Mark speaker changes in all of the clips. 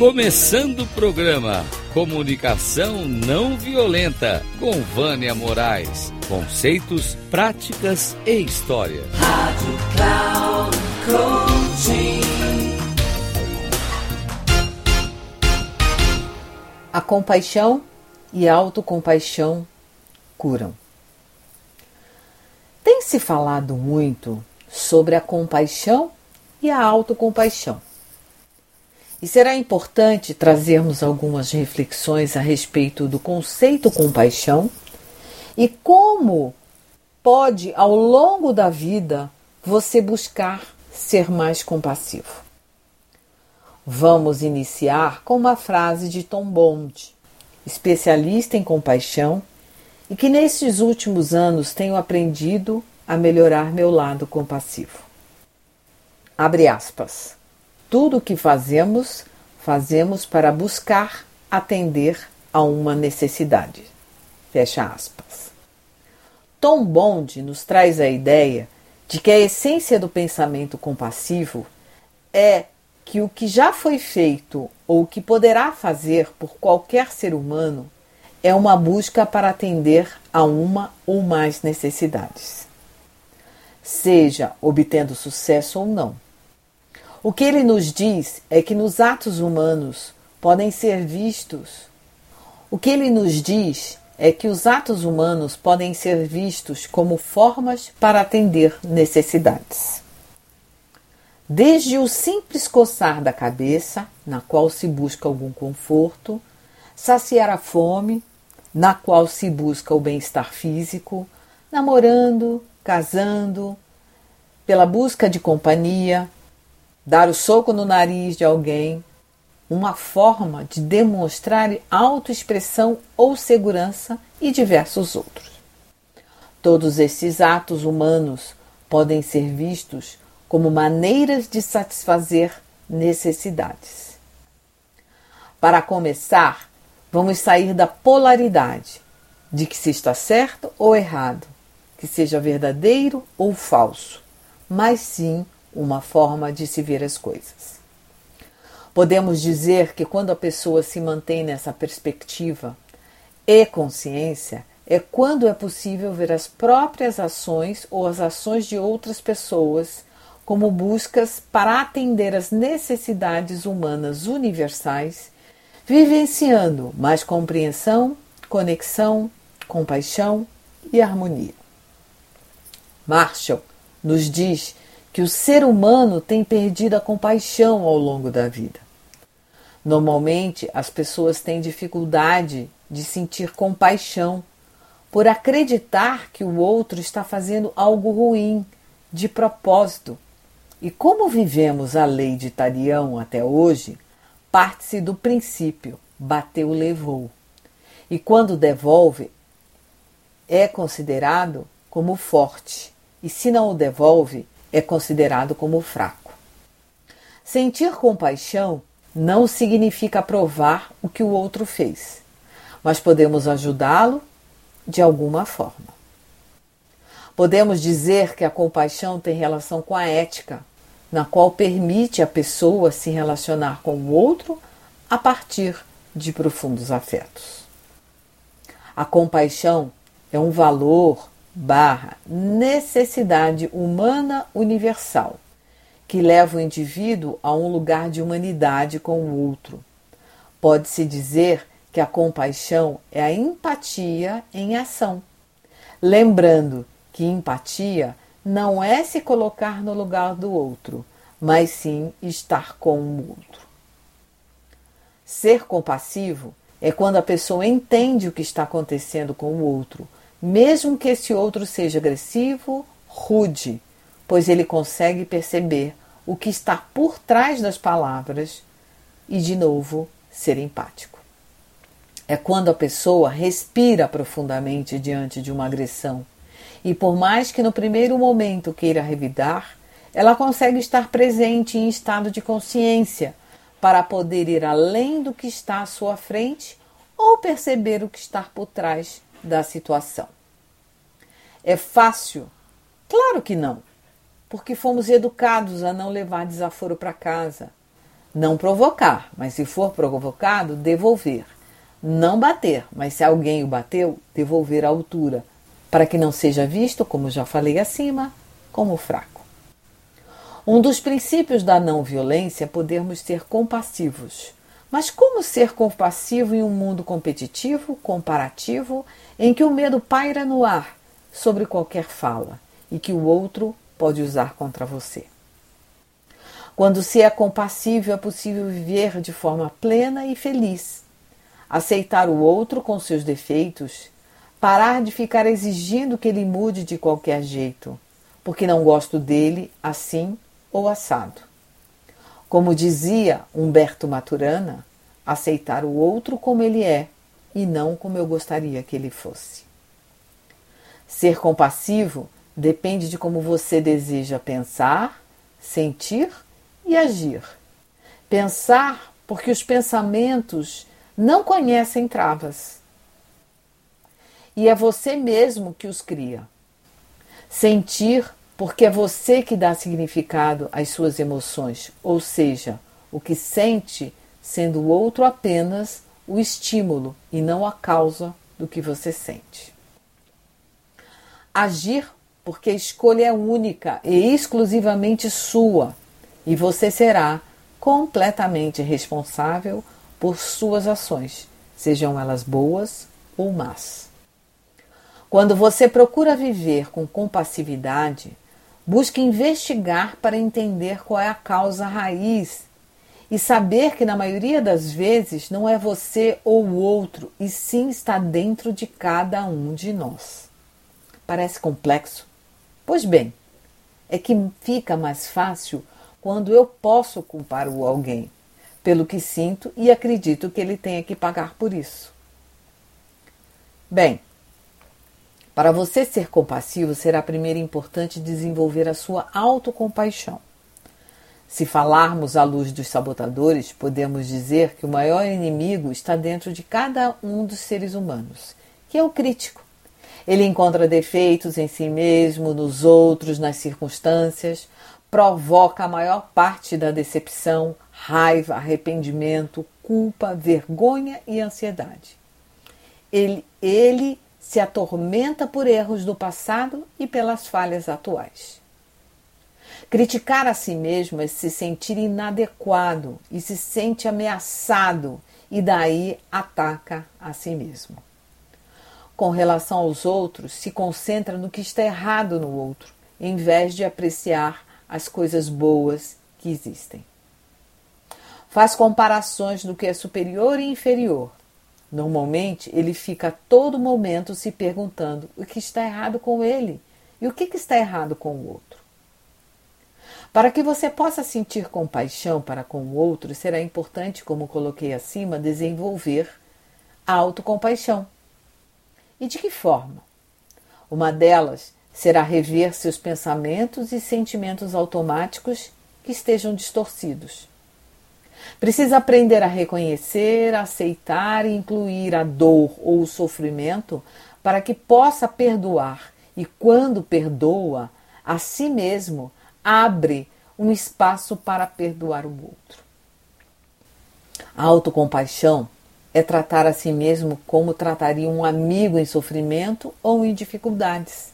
Speaker 1: Começando o programa Comunicação Não Violenta com Vânia Moraes. Conceitos, práticas e história. Rádio Cloud Coaching.
Speaker 2: A compaixão e a autocompaixão curam. Tem se falado muito sobre a compaixão e a autocompaixão. E será importante trazermos algumas reflexões a respeito do conceito compaixão e como pode, ao longo da vida, você buscar ser mais compassivo. Vamos iniciar com uma frase de Tom Bond, especialista em compaixão e que nesses últimos anos tenho aprendido a melhorar meu lado compassivo. Abre aspas. Tudo o que fazemos, fazemos para buscar atender a uma necessidade. Fecha aspas. Tom Bond nos traz a ideia de que a essência do pensamento compassivo é que o que já foi feito ou o que poderá fazer por qualquer ser humano é uma busca para atender a uma ou mais necessidades, seja obtendo sucesso ou não. O que ele nos diz é que nos atos humanos podem ser vistos. O que ele nos diz é que os atos humanos podem ser vistos como formas para atender necessidades. Desde o simples coçar da cabeça, na qual se busca algum conforto, saciar a fome, na qual se busca o bem-estar físico, namorando, casando, pela busca de companhia, dar o soco no nariz de alguém, uma forma de demonstrar autoexpressão ou segurança e diversos outros. Todos esses atos humanos podem ser vistos como maneiras de satisfazer necessidades. Para começar, vamos sair da polaridade de que se está certo ou errado, que seja verdadeiro ou falso, mas sim uma forma de se ver as coisas. Podemos dizer que quando a pessoa se mantém nessa perspectiva e consciência, é quando é possível ver as próprias ações ou as ações de outras pessoas como buscas para atender às necessidades humanas universais, vivenciando mais compreensão, conexão, compaixão e harmonia. Marshall nos diz que o ser humano tem perdido a compaixão ao longo da vida. Normalmente, as pessoas têm dificuldade de sentir compaixão por acreditar que o outro está fazendo algo ruim, de propósito. E como vivemos a lei de Tarião até hoje, parte-se do princípio: bateu, levou. E quando devolve, é considerado como forte, e se não o devolve, é considerado como fraco. Sentir compaixão não significa aprovar o que o outro fez, mas podemos ajudá-lo de alguma forma. Podemos dizer que a compaixão tem relação com a ética, na qual permite a pessoa se relacionar com o outro a partir de profundos afetos. A compaixão é um valor barra necessidade humana universal, que leva o indivíduo a um lugar de humanidade com o outro. Pode-se dizer que a compaixão é a empatia em ação. Lembrando que empatia não é se colocar no lugar do outro, mas sim estar com o outro. Ser compassivo é quando a pessoa entende o que está acontecendo com o outro mesmo que esse outro seja agressivo, rude, pois ele consegue perceber o que está por trás das palavras e, de novo, ser empático. É quando a pessoa respira profundamente diante de uma agressão e, por mais que no primeiro momento queira revidar, ela consegue estar presente em estado de consciência para poder ir além do que está à sua frente ou perceber o que está por trás da situação. É fácil? Claro que não, porque fomos educados a não levar desaforo para casa, Não provocar, mas se for provocado, devolver. Não bater, mas se alguém o bateu, devolver à altura, para que não seja visto, como já falei acima, como fraco. Um dos princípios da não violência é podermos ser compassivos. Mas como ser compassivo em um mundo competitivo, comparativo, em que o medo paira no ar sobre qualquer fala e que o outro pode usar contra você? Quando se é compassivo, é possível viver de forma plena e feliz, aceitar o outro com seus defeitos, parar de ficar exigindo que ele mude de qualquer jeito, porque não gosto dele assim ou assado. Como dizia Humberto Maturana, aceitar o outro como ele é e não como eu gostaria que ele fosse. Ser compassivo depende de como você deseja pensar, sentir e agir. Pensar porque os pensamentos não conhecem travas. E é você mesmo que os cria. Sentir porque é você que dá significado às suas emoções, ou seja, o que sente sendo o outro apenas o estímulo e não a causa do que você sente. Agir porque a escolha é única e exclusivamente sua e você será completamente responsável por suas ações, sejam elas boas ou más. Quando você procura viver com compassividade, busque investigar para entender qual é a causa raiz e saber que na maioria das vezes não é você ou o outro, e sim está dentro de cada um de nós. Parece complexo? Pois bem, é que fica mais fácil quando eu posso culpar o alguém pelo que sinto e acredito que ele tenha que pagar por isso. Bem, para você ser compassivo, será primeiro importante desenvolver a sua autocompaixão. Se falarmos à luz dos sabotadores, podemos dizer que o maior inimigo está dentro de cada um dos seres humanos, que é o crítico. Ele encontra defeitos em si mesmo, nos outros, nas circunstâncias, provoca a maior parte da decepção, raiva, arrependimento, culpa, vergonha e ansiedade. Ele, ele se atormenta por erros do passado e pelas falhas atuais. Criticar a si mesmo é se sentir inadequado e se sente ameaçado e daí ataca a si mesmo. Com relação aos outros, se concentra no que está errado no outro, em vez de apreciar as coisas boas que existem. Faz comparações do que é superior e inferior. Normalmente, ele fica a todo momento se perguntando o que está errado com ele e o que está errado com o outro. Para que você possa sentir compaixão para com o outro, será importante, como coloquei acima, desenvolver a autocompaixão. E de que forma? Uma delas será rever seus pensamentos e sentimentos automáticos que estejam distorcidos. Precisa aprender a reconhecer, aceitar e incluir a dor ou o sofrimento para que possa perdoar e, quando perdoa, a si mesmo abre um espaço para perdoar o outro. A autocompaixão é tratar a si mesmo como trataria um amigo em sofrimento ou em dificuldades.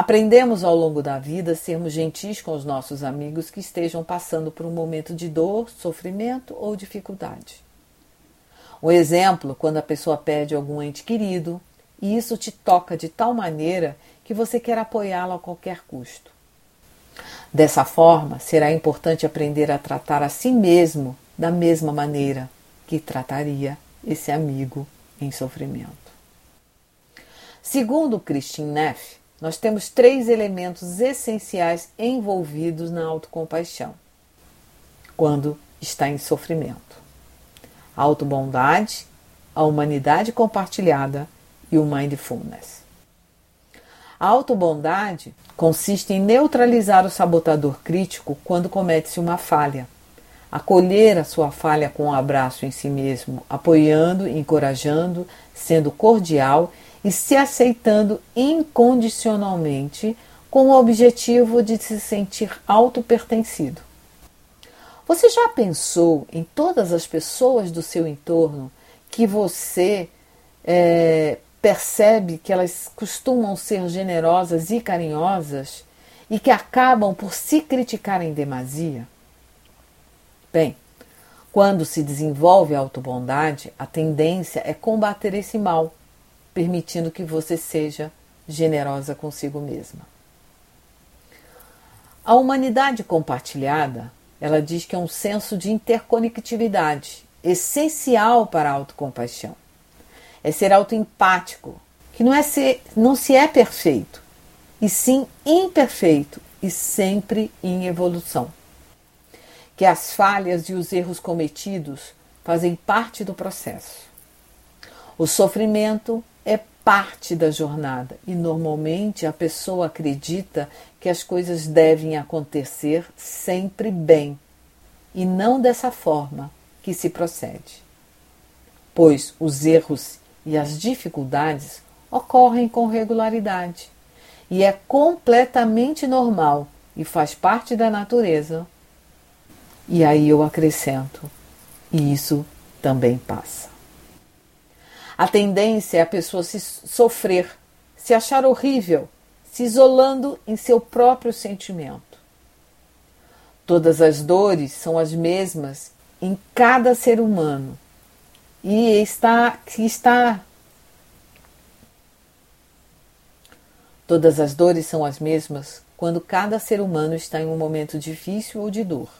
Speaker 2: Aprendemos ao longo da vida a sermos gentis com os nossos amigos que estejam passando por um momento de dor, sofrimento ou dificuldade. Um exemplo, quando a pessoa perde algum ente querido e isso te toca de tal maneira que você quer apoiá-lo a qualquer custo. Dessa forma, será importante aprender a tratar a si mesmo da mesma maneira que trataria esse amigo em sofrimento. Segundo Christine Neff, nós temos três elementos essenciais envolvidos na autocompaixão. Quando está em sofrimento: a autobondade, a humanidade compartilhada e o mindfulness. A autobondade consiste em neutralizar o sabotador crítico quando comete-se uma falha, acolher a sua falha com um abraço em si mesmo, apoiando, encorajando, sendo cordial e se aceitando incondicionalmente com o objetivo de se sentir auto-pertencido. Você já pensou em todas as pessoas do seu entorno que você é, percebe que elas costumam ser generosas e carinhosas e que acabam por se criticar em demasia? Bem, quando se desenvolve a autobondade, a tendência é combater esse mal, permitindo que você seja generosa consigo mesma. A humanidade compartilhada, ela diz que é um senso de interconectividade essencial para a autocompaixão. É ser autoempático, que não é ser, não se é perfeito, e sim imperfeito e sempre em evolução. Que as falhas e os erros cometidos fazem parte do processo. O sofrimento é parte da jornada e normalmente a pessoa acredita que as coisas devem acontecer sempre bem e não dessa forma que se procede. Pois os erros e as dificuldades ocorrem com regularidade e é completamente normal e faz parte da natureza. E aí eu acrescento, e isso também passa. A tendência é a pessoa se sofrer, se achar horrível, se isolando em seu próprio sentimento. Todas as dores são as mesmas em cada ser humano e está que está Todas as dores são as mesmas quando cada ser humano está em um momento difícil ou de dor.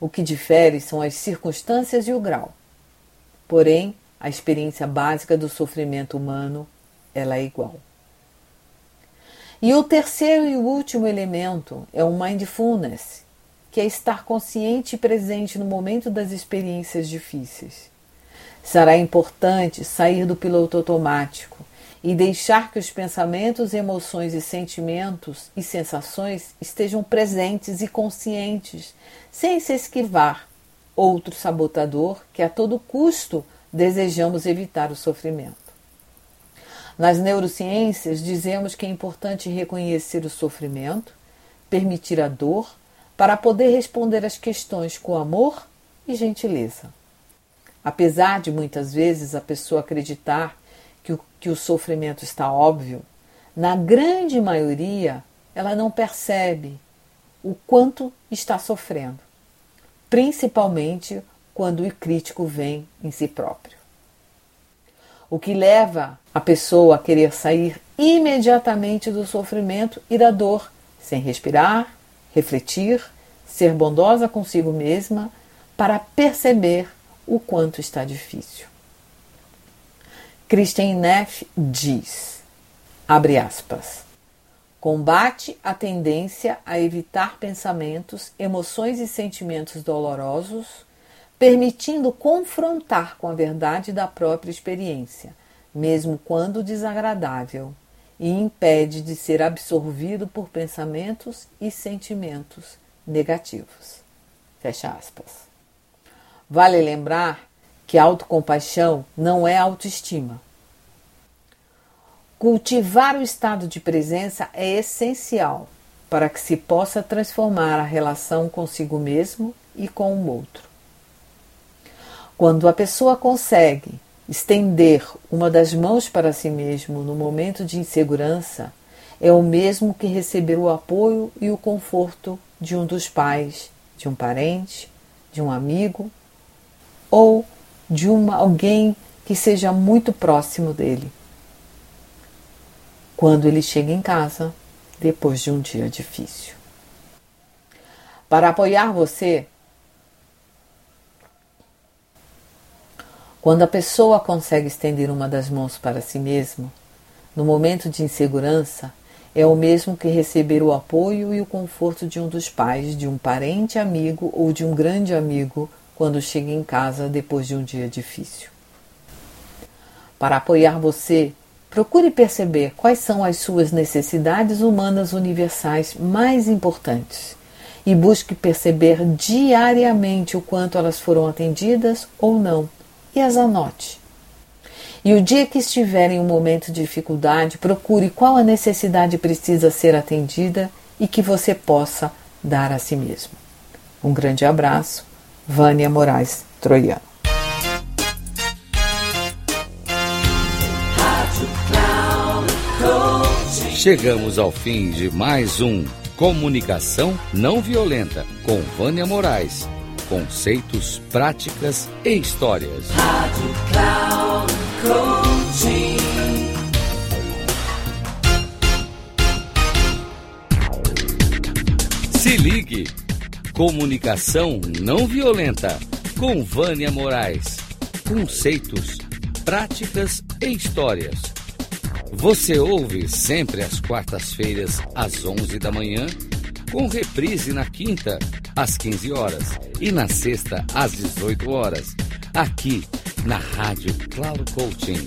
Speaker 2: O que difere são as circunstâncias e o grau. Porém, a experiência básica do sofrimento humano ela é igual. E o terceiro e último elemento é o mindfulness, que é estar consciente e presente no momento das experiências difíceis. Será importante sair do piloto automático e deixar que os pensamentos, emoções e sentimentos e sensações estejam presentes e conscientes, sem se esquivar outro sabotador que a todo custo desejamos evitar o sofrimento. Nas neurociências, dizemos que é importante reconhecer o sofrimento, permitir a dor, para poder responder às questões com amor e gentileza. Apesar de muitas vezes a pessoa acreditar que o, que o sofrimento está óbvio, na grande maioria ela não percebe o quanto está sofrendo, principalmente quando o crítico vem em si próprio. O que leva a pessoa a querer sair imediatamente do sofrimento e da dor, sem respirar, refletir, ser bondosa consigo mesma para perceber o quanto está difícil. Christian Neff diz, abre aspas, combate a tendência a evitar pensamentos, emoções e sentimentos dolorosos, permitindo confrontar com a verdade da própria experiência, mesmo quando desagradável, e impede de ser absorvido por pensamentos e sentimentos negativos. Fecha aspas. Vale lembrar que autocompaixão não é autoestima. Cultivar o estado de presença é essencial para que se possa transformar a relação consigo mesmo e com o outro. Quando a pessoa consegue estender uma das mãos para si mesmo no momento de insegurança, é o mesmo que receber o apoio e o conforto de um dos pais, de um parente, de um amigo ou de uma, alguém que seja muito próximo dele. Quando ele chega em casa depois de um dia difícil. Para apoiar você, quando a pessoa consegue estender uma das mãos para si mesma, no momento de insegurança, é o mesmo que receber o apoio e o conforto de um dos pais, de um parente amigo ou de um grande amigo quando chega em casa depois de um dia difícil. Para apoiar você, procure perceber quais são as suas necessidades humanas universais mais importantes e busque perceber diariamente o quanto elas foram atendidas ou não e as anote. E o dia que estiver em um momento de dificuldade, procure qual a necessidade precisa ser atendida e que você possa dar a si mesmo. Um grande abraço, Vânia Moraes Troiano.
Speaker 1: Chegamos ao fim de mais um Comunicação Não Violenta com Vânia Moraes. Conceitos, práticas e histórias. Rádio Cloud Coaching. Se ligue. Comunicação não violenta com Vânia Moraes. Conceitos, práticas e histórias. Você ouve sempre às quartas-feiras às 11 da manhã, com reprise na quinta às 15 horas e na sexta às 18 horas, aqui na Rádio Cloud Coaching.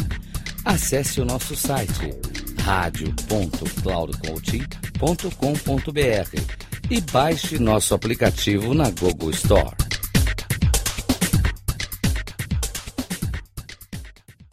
Speaker 1: Acesse o nosso site radio.cloudcoaching.com.br e baixe nosso aplicativo na Google Store.